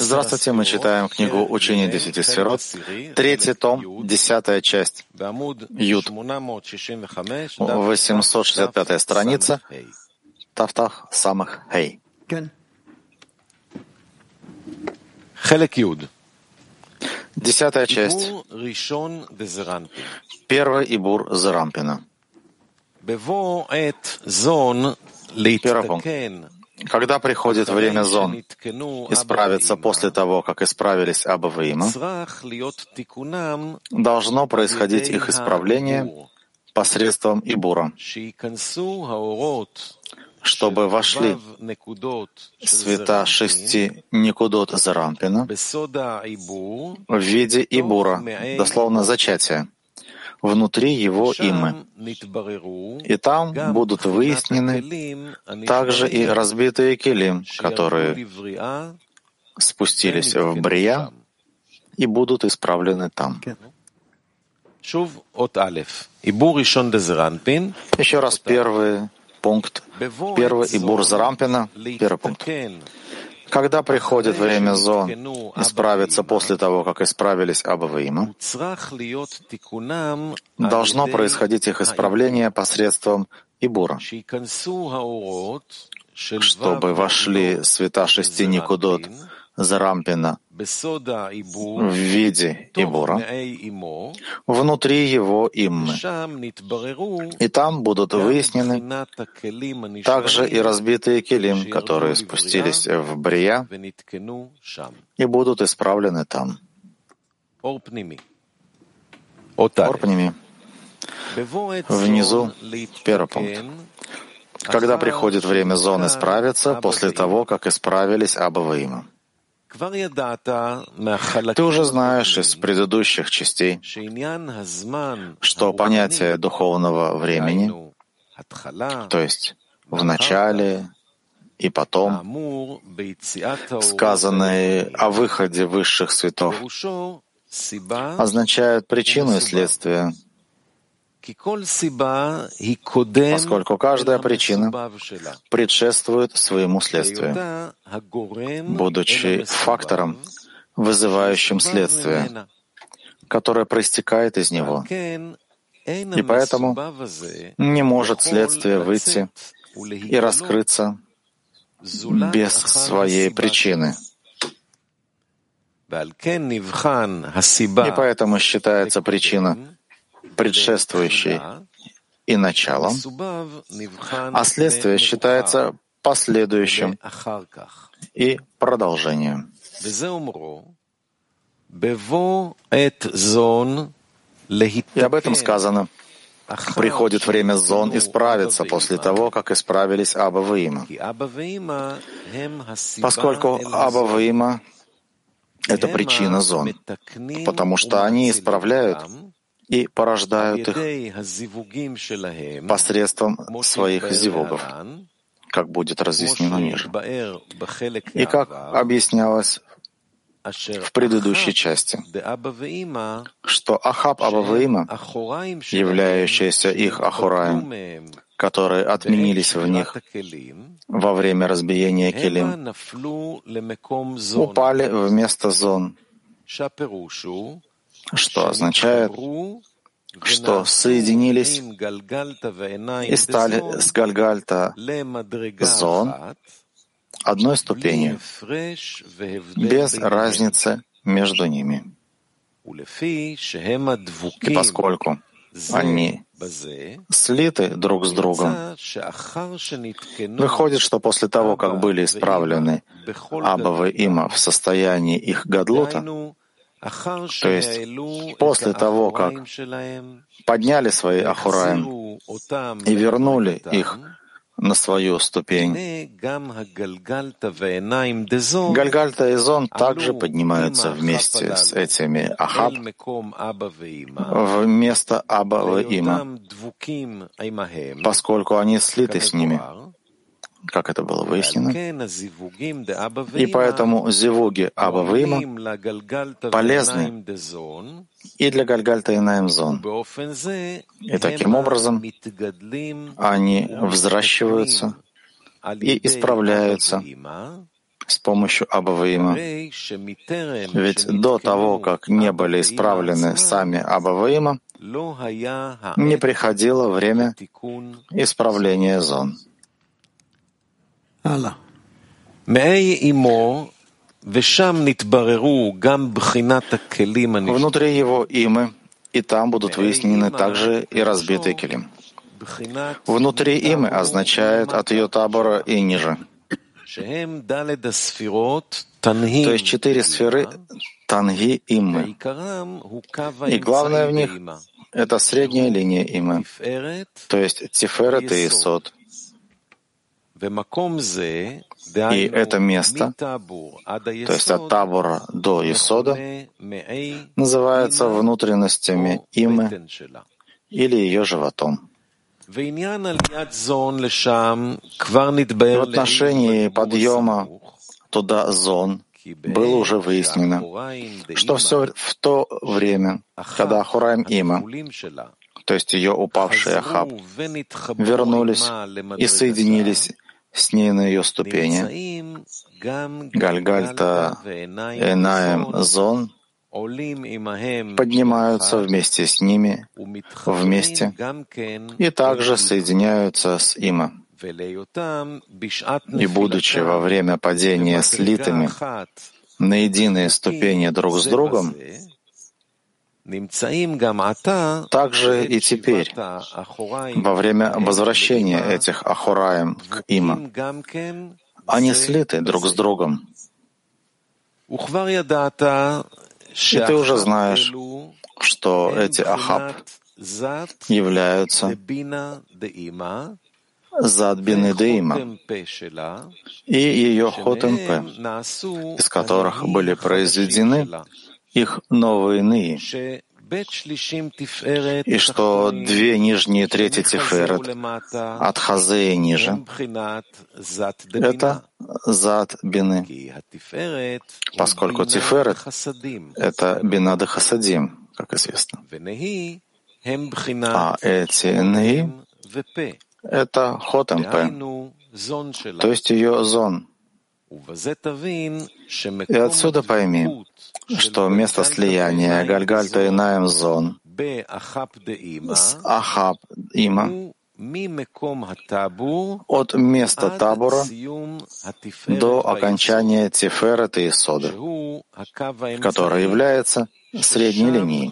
Здравствуйте, мы читаем книгу «Учение десяти сферот», третий том, десятая часть, Юд, 865 страница, Тафтах самых Хей. Десятая часть. Первый Ибур Зарампина. Первый пункт. Когда приходит время зон исправиться после того, как исправились Аба должно происходить их исправление посредством Ибура, чтобы вошли света шести Никудот Зарампина в виде Ибура, дословно зачатия, внутри его имы. И там будут выяснены также и разбитые килим, которые спустились в Брия и будут исправлены там. Еще раз первый пункт. Первый Ибур Зарампина, первый пункт. Когда приходит время зон исправиться после того, как исправились Абаваима, должно происходить их исправление посредством Ибура, чтобы вошли света шести Никудот Зарампина в виде Ибура, внутри его иммы. И там будут выяснены также и разбитые килим, которые спустились в Брия и будут исправлены там. Орпними. Внизу первый пункт. Когда приходит время зоны справиться после того, как исправились Абаваима. Ты уже знаешь из предыдущих частей, что понятие духовного времени, то есть в начале и потом, сказанные о выходе высших светов, означают причину и следствие, поскольку каждая причина предшествует своему следствию, будучи фактором, вызывающим следствие, которое проистекает из него. И поэтому не может следствие выйти и раскрыться без своей причины. И поэтому считается причина предшествующей и началом, а следствие считается последующим и продолжением. И об этом сказано. Приходит время зон исправиться после того, как исправились Аба Ваима. Поскольку Аба Ваима — это причина зон, потому что они исправляют и порождают их посредством своих зивогов, как будет разъяснено ниже. И как объяснялось в предыдущей части, что Ахаб Абаваима, являющиеся их Ахураем, которые отменились в них во время разбиения Келим, упали вместо зон, что означает, что соединились и стали с Гальгальта зон одной ступенью, без разницы между ними. И поскольку они слиты друг с другом, выходит, что после того, как были исправлены Абавы Има в состоянии их гадлута, то есть после того, как подняли свои Ахураем и вернули их на свою ступень. Гальгальта и Зон также поднимаются вместе с этими Ахаб. вместо Аба Има, поскольку они слиты с ними как это было выяснено. И поэтому зивуги Абавима полезны и для Гальгальта и Наимзон. И таким образом они взращиваются и исправляются с помощью Абаваима. Ведь до того, как не были исправлены сами Абаваима, не приходило время исправления зон. Внутри его имы, и там будут выяснены также и разбитые келим. Внутри имы означает от ее табора и ниже. То есть четыре сферы танги имы. И главное в них — это средняя линия имы, то есть тиферет и исот. И это место, то есть от табора до Исода, называется внутренностями имы или ее животом. В отношении подъема туда зон было уже выяснено, что все в то время, когда Ахураим Има, то есть ее упавший Ахаб, вернулись и соединились с ней на ее ступени. Гальгальта, Энаем, Зон поднимаются вместе с ними, вместе, и также соединяются с Има. И будучи во время падения слитыми на единые ступени друг с другом, также и теперь, во время возвращения этих Ахураем к Има, они слиты друг с другом. И ты уже знаешь, что эти Ахаб являются зад бины Деима и ее Хотемпе, из которых были произведены их новые ны, и что две нижние трети Тиферет от Хазея ниже — это зад бины, поскольку Тиферет — это бина де Хасадим, как известно. А эти Нги — это Хотемпе, то есть ее зон. И отсюда пойми, что место слияния Гальгальта и Наем Зон с Ахаб Има от места табора до окончания Тиферета и Сода, которое является средней линией,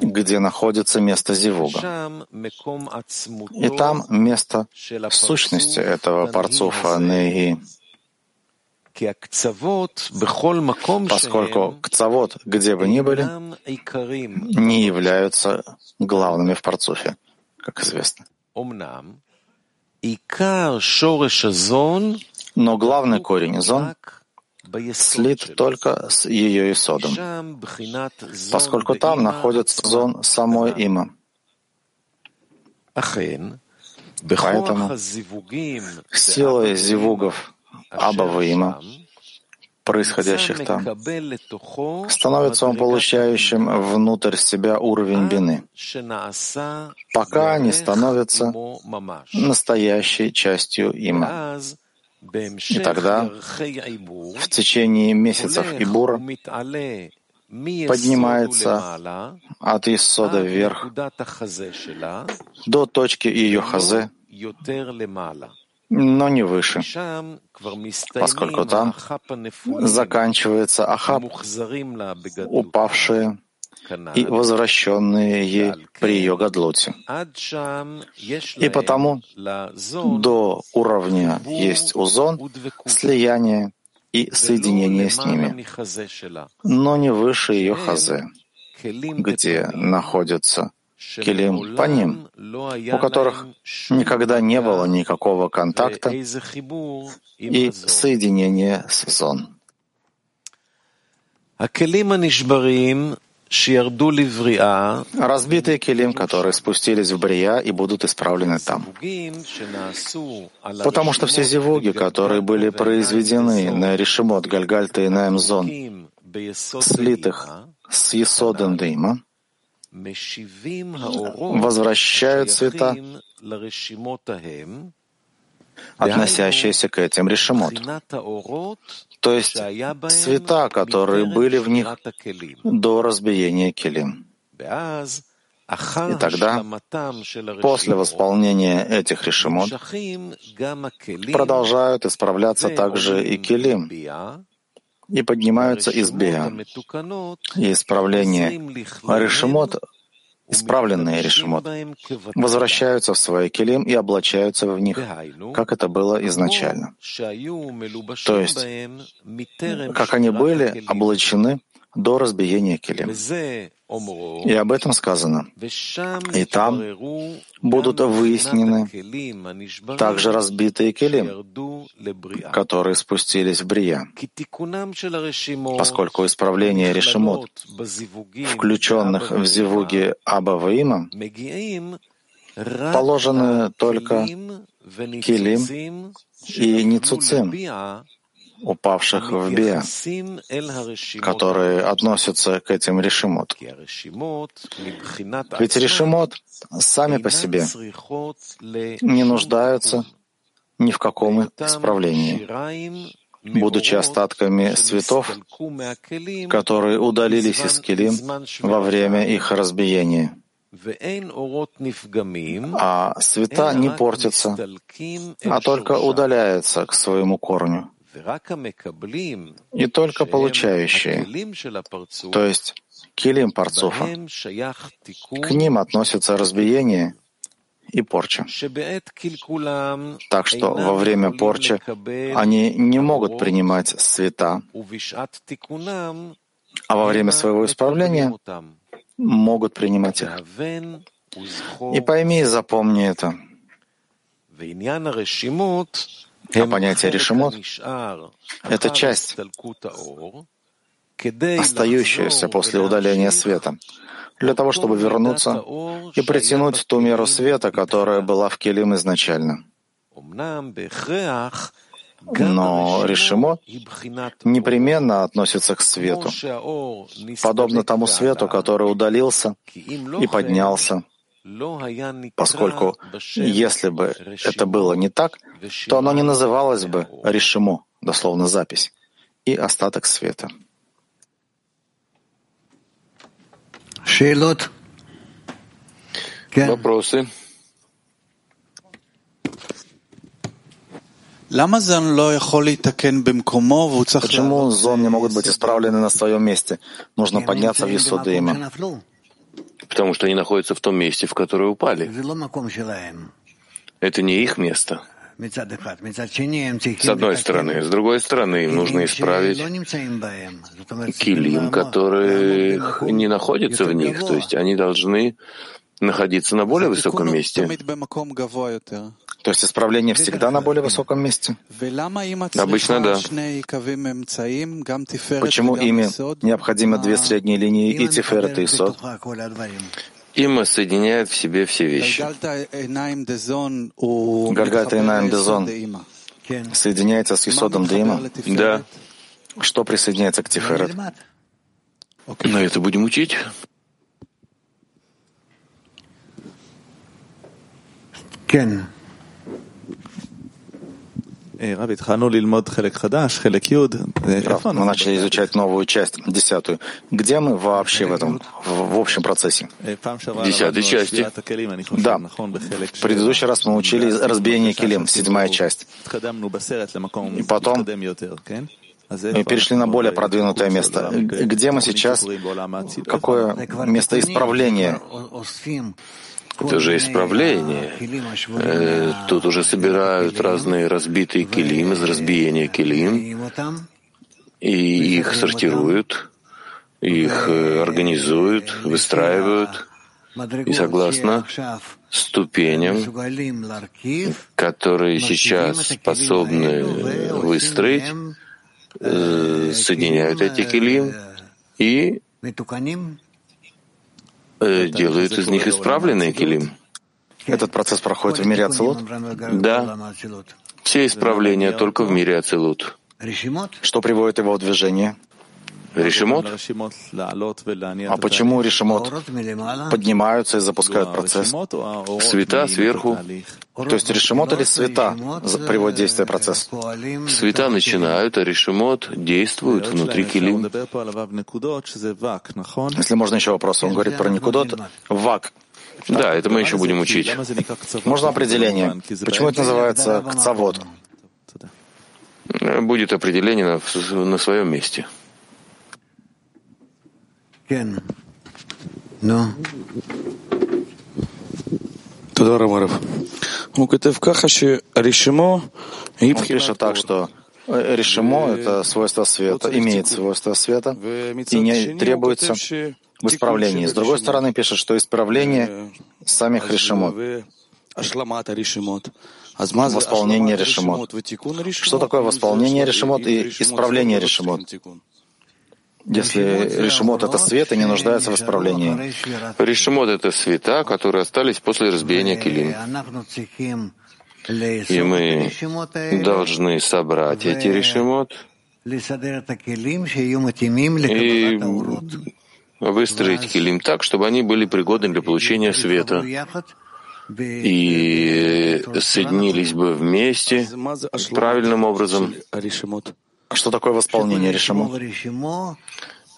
где находится место Зивуга. И там место сущности этого парцуфа Неги поскольку кцавод, где бы ни были, не являются главными в парцуфе, как известно. Но главный корень зон слит только с ее исодом, поскольку там находится зон самой има. Поэтому силой зивугов Абаваима, происходящих там, становится он получающим внутрь себя уровень бины, пока не становится настоящей частью има. И тогда, в течение месяцев Ибура, поднимается от Исода вверх до точки ее хазе, но не выше, поскольку там заканчивается Ахаб, упавшие и возвращенные ей при ее гадлоте. И потому до уровня есть узон, слияние и соединение с ними, но не выше ее хазе, где находится келим по ним, у которых никогда не было никакого контакта и соединения с зон. Разбитые келим, которые спустились в Брия и будут исправлены там. Потому что все зивуги, которые были произведены на Решимот, Гальгальта и Наемзон, слитых с Есодом Дыма, возвращают цвета относящиеся к этим решимот, то есть цвета, которые были в них до разбиения килим. И тогда, после восполнения этих решимот, продолжают исправляться также и килим, и поднимаются из бия. И исправление решимот исправленные решимот, возвращаются в свои килим и облачаются в них, как это было изначально. То есть, как они были облачены до разбиения килим. И об этом сказано. И там будут выяснены также разбитые килим, которые спустились в Брия, поскольку исправление решимот, включенных в зивуги Аба Ваима, положены только килим и ницуцим, упавших в Биа, которые относятся к этим решимот. Ведь решимот сами по себе не нуждаются ни в каком исправлении, будучи остатками цветов, которые удалились из килим во время их разбиения. А цвета не портятся, а только удаляются к своему корню. И только получающие, то есть килим парцуфа, к ним относятся разбиение и порча. Так что во время порчи они не могут принимать цвета, а во время своего исправления могут принимать их. И пойми и запомни это. А понятие решимот — это часть, остающаяся после удаления света, для того, чтобы вернуться и притянуть ту меру света, которая была в Келим изначально. Но решимо непременно относится к свету, подобно тому свету, который удалился и поднялся поскольку если бы это было не так, то оно не называлось бы решимо, дословно запись, и остаток света. Вопросы? Почему зон не могут быть исправлены на своем месте? Нужно подняться в Исудыма потому что они находятся в том месте, в которое упали. Это не их место. С одной стороны. С другой стороны, им нужно исправить килим, которые не находятся в них. То есть они должны находиться на более высоком месте. То есть исправление всегда на более высоком месте? Обычно да. Почему ими необходимы две средние линии и тиферет и сот? Има соединяет в себе все вещи. Гальгата Инаем Дезон соединяется с Исодом Дейма? Да. Что присоединяется к Тиферет? На это будем учить. Рав, мы начали изучать новую часть, десятую. Где мы вообще в этом, в, в общем процессе? Десятой части. Да. В предыдущий раз мы учили разбиение килим, седьмая часть. И потом мы перешли на более продвинутое место. Где мы сейчас? Какое место исправления? Это же исправление. Э, тут уже собирают разные разбитые килим из разбиения килим, и их сортируют, их э, организуют, выстраивают. И согласно ступеням, которые сейчас способны выстроить, э, соединяют эти килим и Э, делают из них исправленные килим. Этот процесс проходит в мире Ацелут? Да. Все исправления только в мире Ацелут. Что приводит его в движение? Решимот? А почему решимот поднимаются и запускают процесс? Света сверху. То есть решимот или света приводят действие процесс? Света начинают, а решимот действует внутри килим. Если можно еще вопрос. Он говорит про никудот. Вак. Да, это мы еще будем учить. Можно определение. Почему это называется кцавод? Будет определение на, на своем месте. Туда Рамаров. Он пишет так, что э, решимо, это свойство света, имеет свойство света и не требуется в исправлении. С другой стороны, пишет, что исправление самих решимот, восполнение решимот. Что такое восполнение решимот и исправление решимот? Если решимот — это свет и не нуждается в исправлении. Решимот — это света, которые остались после разбиения килим. И мы должны собрать эти решимот и выстроить килим так, чтобы они были пригодны для получения света и соединились бы вместе правильным образом. Что такое восполнение решимо?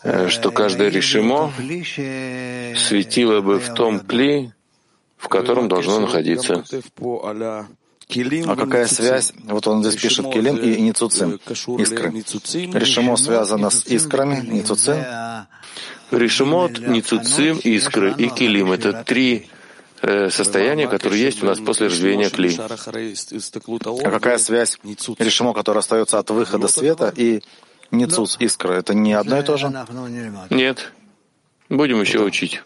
Э, что каждое решимо светило бы в том кли, в котором должно находиться. А какая связь? Вот он здесь пишет килим и ницуцим, искры. Решимо связано с искрами, ницуцим. Решимот, ницуцим, искры и килим — это три э, состояния, которые есть у нас после развеяния кли. А какая связь решимо, которое остается от выхода света, и ницуц, искра? Это не одно и то же? Нет. Будем еще учить.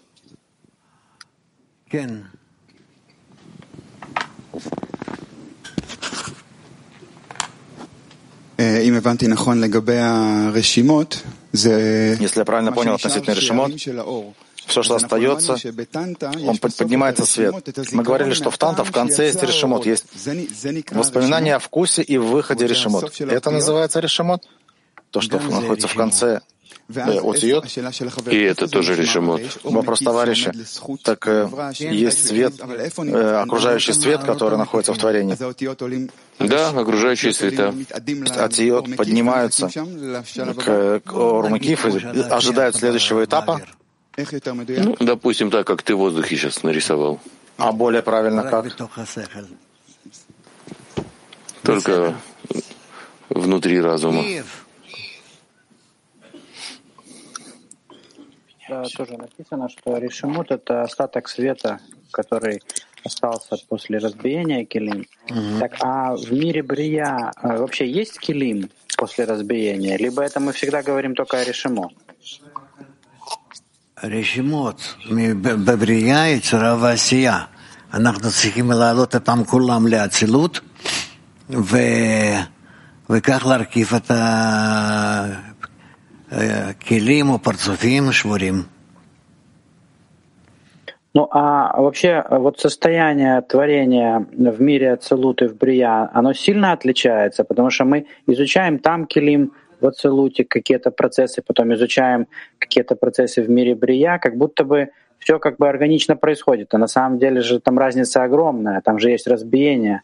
Если я правильно понял относительно решимот, все, что остается, он поднимается свет. Мы говорили, что в Танта в конце есть решимот, есть воспоминания о вкусе и выходе решимот. Это называется решимот? То, что находится в конце отиот. И это тоже решимот. Вопрос товарища. Так э, есть свет, э, окружающий свет, который находится в творении. Да, окружающие света. Атиот поднимаются к, к Урмакиф и ожидают следующего этапа. Ну, допустим, так, как ты в воздухе сейчас нарисовал. А более правильно как? Только внутри разума. Да, тоже написано, что решимут — это остаток света, который остался после разбиения килим. Угу. Так, а в мире брия а, вообще есть килим после разбиения? Либо это мы всегда говорим только о решимо? решимот בבריאה, יצירה ועשייה. אנחנו צריכים להעלות אותם כולם לאצילות, וכך להרכיב את הכלים או פרצופים שבורים. Ну а вообще вот состояние творения в мире Ацелут и в Брия, оно сильно отличается, потому что мы изучаем там килим в Ацелуте, какие-то процессы, потом изучаем какие-то процессы в мире Брия, как будто бы все как бы органично происходит. А на самом деле же там разница огромная, там же есть разбиение.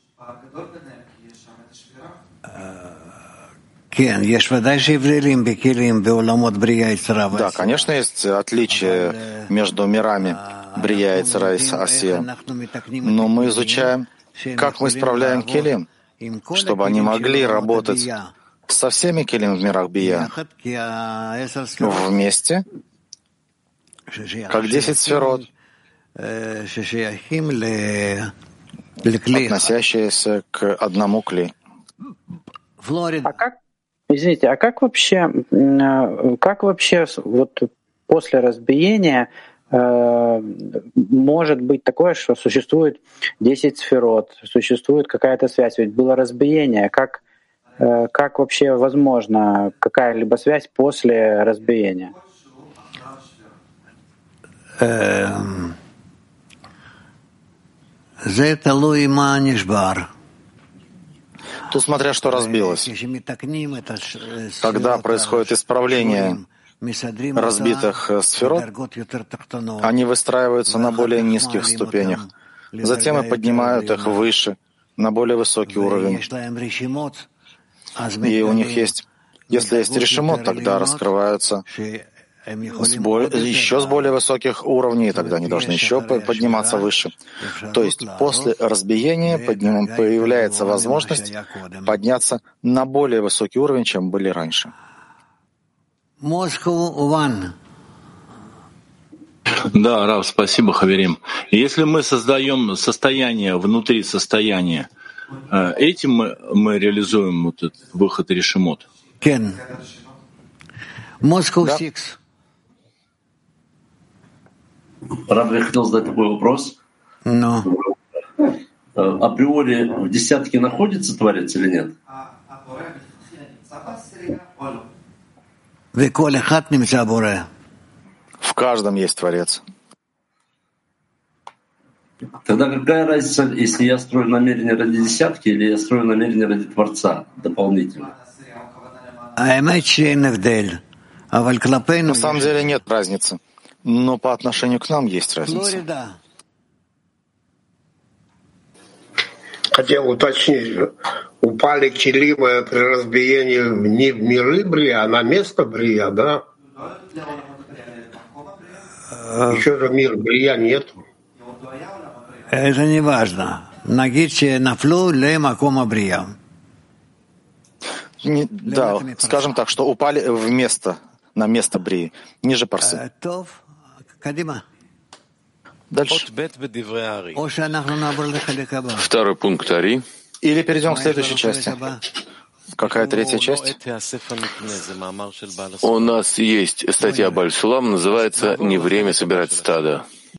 Да, конечно, есть отличие между мирами Брия и Цара и Асия. Но мы изучаем, как мы исправляем Келим, чтобы они могли работать со всеми Келим в мирах Бия вместе, как десять сферот, относящиеся к одному Кли. А как Извините, а как вообще, как вообще вот после разбиения э, может быть такое, что существует 10 сферот, существует какая-то связь? Ведь было разбиение. Как, как вообще возможно какая-либо связь после разбиения? Эм, это Луи Манишбар. Тут смотря что разбилось. Когда происходит исправление разбитых сферот, они выстраиваются на более низких ступенях, затем и поднимают их выше, на более высокий уровень. И у них есть, если есть решимот, тогда раскрываются с более, еще с более высоких уровней, и тогда они должны еще подниматься выше. То есть после разбиения подним, появляется возможность подняться на более высокий уровень, чем были раньше. Да, Рав, спасибо, Хаверим. Если мы создаем состояние внутри состояния, этим мы, мы реализуем вот этот выход решимот. Кен. Москва 6. Раб, я хотел задать такой вопрос. Но. Э, априори в десятке находится Творец или нет? В каждом есть Творец. Тогда какая разница, если я строю намерение ради десятки или я строю намерение ради Творца дополнительно? На самом деле нет разницы. Но по отношению к нам есть разница. Хотел уточнить, упали килимы при разбиении не в миры Брия, а на место Брия, да? Еще же мир Брия нет. Это не важно. Брия. Да, скажем так, что упали в место, на место Брии, ниже Парсы. Дальше. Второй пункт Ари. Или перейдем к следующей части. Какая третья часть? У нас есть статья Бальсулам, называется «Не время собирать стадо».